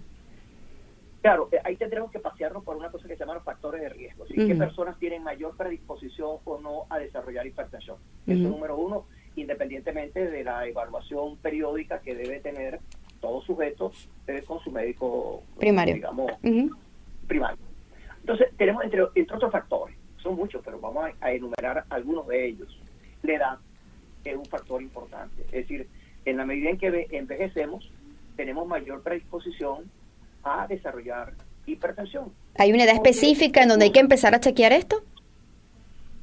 Claro, eh, ahí tendremos que pasearnos por una cosa que se llaman los factores de riesgo. ¿sí? ¿Qué personas tienen mayor predisposición o no a desarrollar hipertensión? Eso es número uno, independientemente de la evaluación periódica que debe tener todo sujeto con su médico primario. Digamos, primario. Entonces, tenemos entre, entre otros factores, son muchos, pero vamos a, enumerar algunos de ellos. La edad es un factor importante. Es decir, en la medida en que envejecemos, tenemos mayor predisposición a desarrollar hipertensión. ¿Hay una edad específica en donde hay que empezar a chequear esto?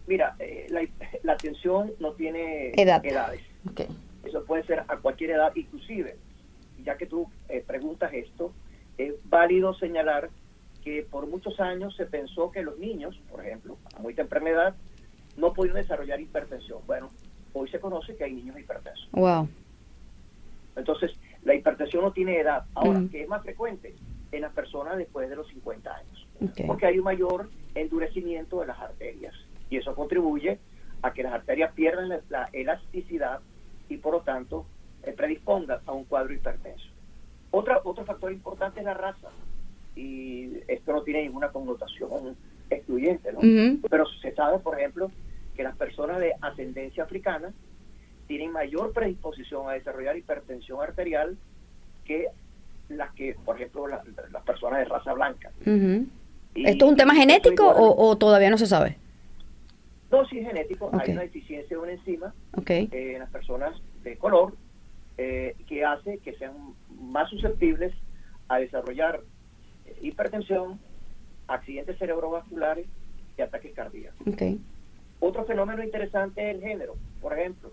Mira, eh, la, la, atención no tiene edades. Eso puede ser a cualquier edad, inclusive, ya que tú eh, preguntas esto, es válido señalar que por muchos años se pensó que los niños, por ejemplo, a muy temprana edad, no podían desarrollar hipertensión. Bueno, hoy se conoce que hay niños hipertensos. Wow. Entonces, la hipertensión no tiene edad. Ahora, mm. que es más frecuente en las personas después de los 50 años. Porque hay un mayor endurecimiento de las arterias. Y eso contribuye a que las arterias pierdan la, elasticidad y por lo tanto eh, predispongan a un cuadro hipertenso. Otra, otro factor importante es la raza. Y esto no tiene ninguna connotación excluyente, ¿no? Pero se sabe, por ejemplo, que las personas de ascendencia africana tienen mayor predisposición a desarrollar hipertensión arterial que las que, por ejemplo, las personas de raza blanca. ¿Esto es un tema genético o, todavía no se sabe? No, sí es genético. Hay una deficiencia de una enzima eh, en las personas de color eh, que hace que sean más susceptibles a desarrollar eh, hipertensión, accidentes cerebrovasculares y ataques cardíacos. Otro fenómeno interesante es el género. Por ejemplo,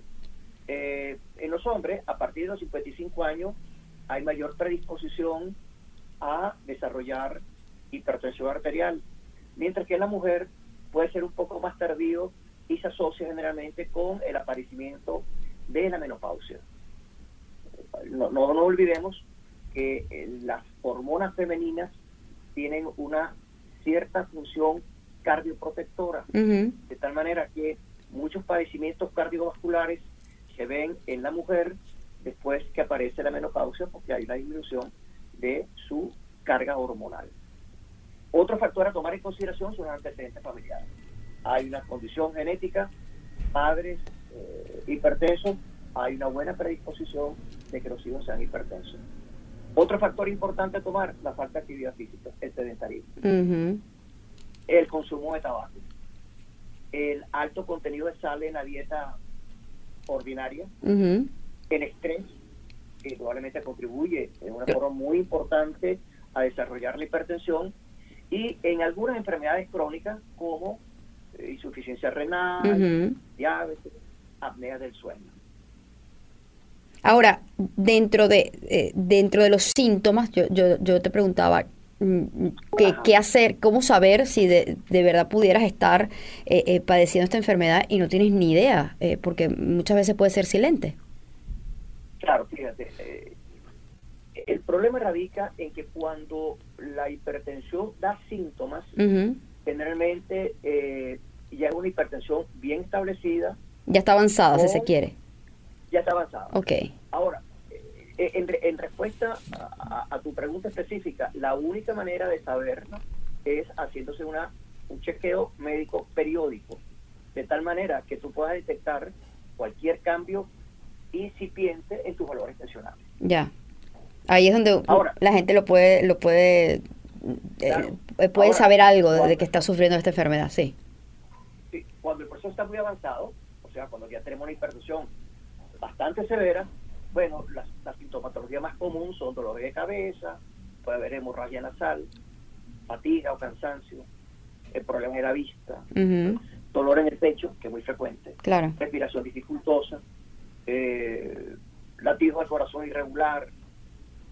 eh, en los hombres, a partir de los 55 años, hay mayor predisposición a desarrollar hipertensión arterial, mientras que en la mujer puede ser un poco más tardío y se asocia generalmente con el aparecimiento de la menopausia. No, no, olvidemos que eh, las hormonas femeninas tienen una cierta función cardioprotectora, de tal manera que muchos padecimientos cardiovasculares se ven en la mujer después que aparece la menopausia porque hay una disminución de su carga hormonal. Otro factor a tomar en consideración son los antecedentes familiares. Hay una condición genética, padres eh, hipertensos, hay una buena predisposición de que los hijos sean hipertensos. Otro factor importante a tomar, la falta de actividad física, el sedentarismo. El consumo de tabaco. El alto contenido de sal en la dieta ordinaria. El estrés, que probablemente contribuye en una forma muy importante a desarrollar la hipertensión. Y en algunas enfermedades crónicas como eh, insuficiencia renal, diabetes, apnea del sueño. Ahora, dentro de, eh, dentro de los síntomas, yo, yo, yo te preguntaba, mm, ¿qué, ¿qué, hacer? ¿Cómo saber si de, de verdad pudieras estar eh, eh, padeciendo esta enfermedad y no tienes ni idea? porque muchas veces puede ser silente. Claro, fíjate. el problema radica en que cuando la hipertensión da síntomas, generalmente ya es una hipertensión bien establecida. Ya está avanzada, si se quiere ya está avanzado. Ok. Ahora, eh, en, en respuesta a, tu pregunta específica, la única manera de saberlo es haciéndose una, un chequeo médico periódico, de tal manera que tú puedas detectar cualquier cambio incipiente en tus valores tensionales. Ya. Ahí es donde la gente lo puede lo puede eh, puede saber algo de que está sufriendo esta enfermedad, sí. Sí, cuando el proceso está muy avanzado, o sea, cuando ya tenemos una hipertensión bastante severa, bueno, la, sintomatología más común son dolores de cabeza, puede haber hemorragia nasal, fatiga o cansancio, el problema de la vista, dolor en el pecho, que es muy frecuente, claro. respiración dificultosa, eh, latido del corazón irregular,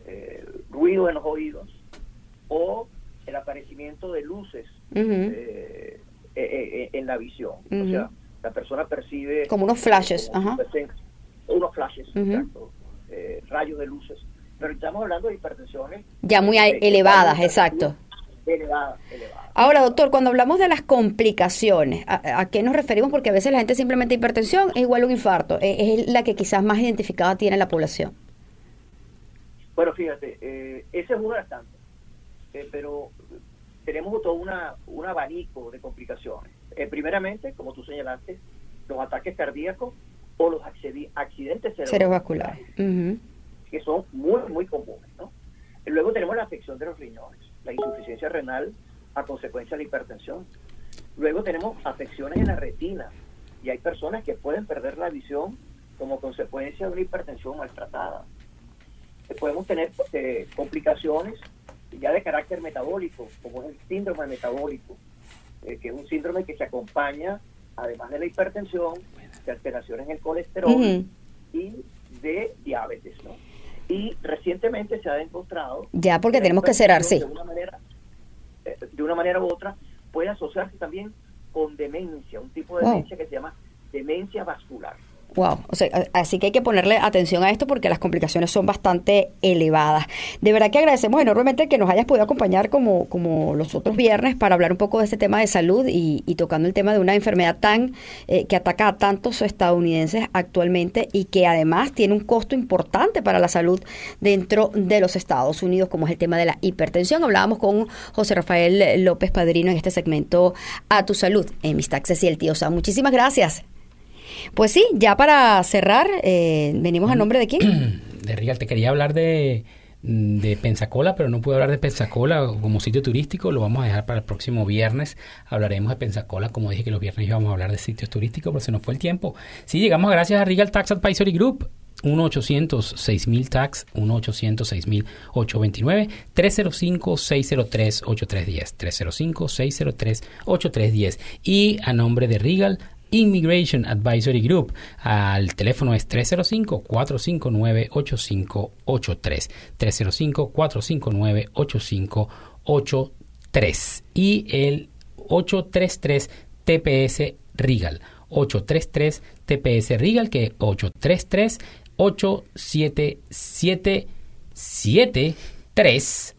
eh, ruido en los oídos o el aparecimiento de luces eh, en la visión. O sea, la persona percibe... Como unos flashes, ajá unos flashes, eh, rayos de luces. Pero estamos hablando de hipertensiones. Ya muy elevadas, exacto. Ahora, doctor, cuando hablamos de las complicaciones, ¿a, qué nos referimos? Porque a veces la gente simplemente hipertensión es igual a un infarto. E, es, la que quizás más identificada tiene la población. Bueno, fíjate, eh, ese es uno de las tantas. Eh, pero tenemos todo una, un abanico de complicaciones. primeramente, como tú señalaste, los ataques cardíacos o los accidentes cerebrovasculares, que son muy, muy comunes. ¿no? Luego tenemos la afección de los riñones, la insuficiencia renal a consecuencia de la hipertensión. Luego tenemos afecciones en la retina y hay personas que pueden perder la visión como consecuencia de una hipertensión maltratada. Eh, podemos tener eh, complicaciones ya de carácter metabólico, como es el síndrome metabólico, eh, que es un síndrome que se acompaña, además de la hipertensión, de alteraciones en el colesterol y de diabetes, ¿no? Y recientemente se ha encontrado... Ya, porque tenemos que cerrar, sí. De una, manera, eh, de una manera u otra puede asociarse también con demencia, un tipo de demencia que se llama demencia vascular. Wow, o sea, así que hay que ponerle atención a esto porque las complicaciones son bastante elevadas. De verdad que agradecemos enormemente que nos hayas podido acompañar como, como los otros viernes para hablar un poco de este tema de salud y, tocando el tema de una enfermedad tan eh, que ataca a tantos estadounidenses actualmente y que además tiene un costo importante para la salud dentro de los Estados Unidos, como es el tema de la hipertensión. Hablábamos con José Rafael López Padrino en este segmento A tu salud en Mis Taxes y el Tío Sam. Muchísimas gracias. Pues sí, ya para cerrar, eh, venimos a mm. nombre de quién? De Real, te quería hablar de, de Pensacola, pero no puedo hablar de Pensacola como sitio turístico, lo vamos a dejar para el próximo viernes. Hablaremos de Pensacola, como dije que los viernes íbamos a hablar de sitios turísticos, pero se nos fue el tiempo. Sí, llegamos gracias a Regal Tax Advisory Group. 1-800-6000 1-800-6000-829, 305-603-8310, 305-603-8310. Y a nombre de Regal, Immigration Advisory Group. Al teléfono es 305-459-8583. 305-459-8583. Y el 833 TPS Regal. 833 TPS Regal, que 833 877 73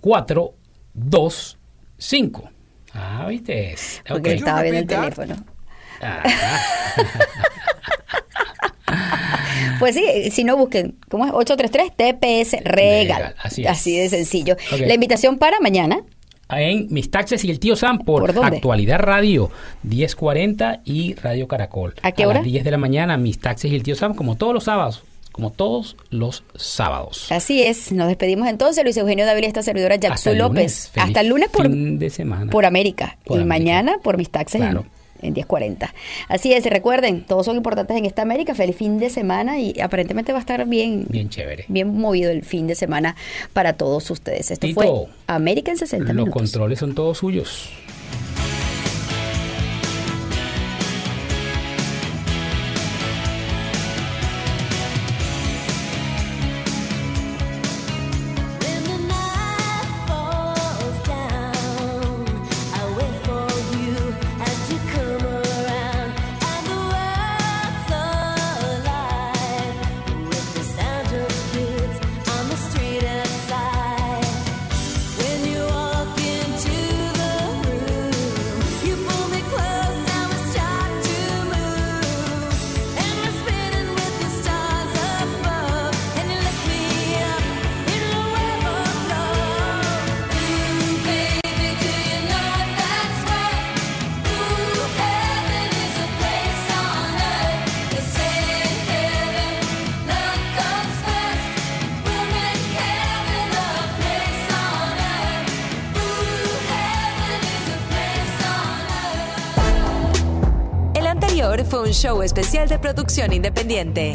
4 2 5 Ah, viste. Porque estaba viendo el teléfono. Ah. Pues sí, si no busquen, ¿cómo es? 833 TPS Regal. Así, así, de sencillo. La invitación para mañana. en Mis Taxes y el Tío Sam por. Actualidad Radio 1040 y Radio Caracol. ¿A qué a hora? las 10 de la mañana, Mis Taxes y el Tío Sam, como todos los sábados. Como todos los sábados. Así es, nos despedimos entonces, Luis Eugenio Dávila, esta servidora Jackson. López. Feliz Hasta el lunes por, fin de semana. por América Por y América. mañana por mis taxes en- en, 1040. Así es, recuerden, todos son importantes en esta América. Feliz fin de semana y aparentemente va a estar bien, Bien chévere. bien movido el fin de semana para todos ustedes. Esto Tito, fue América en 60 Los minutos. controles son todos suyos. Especial de producción independiente.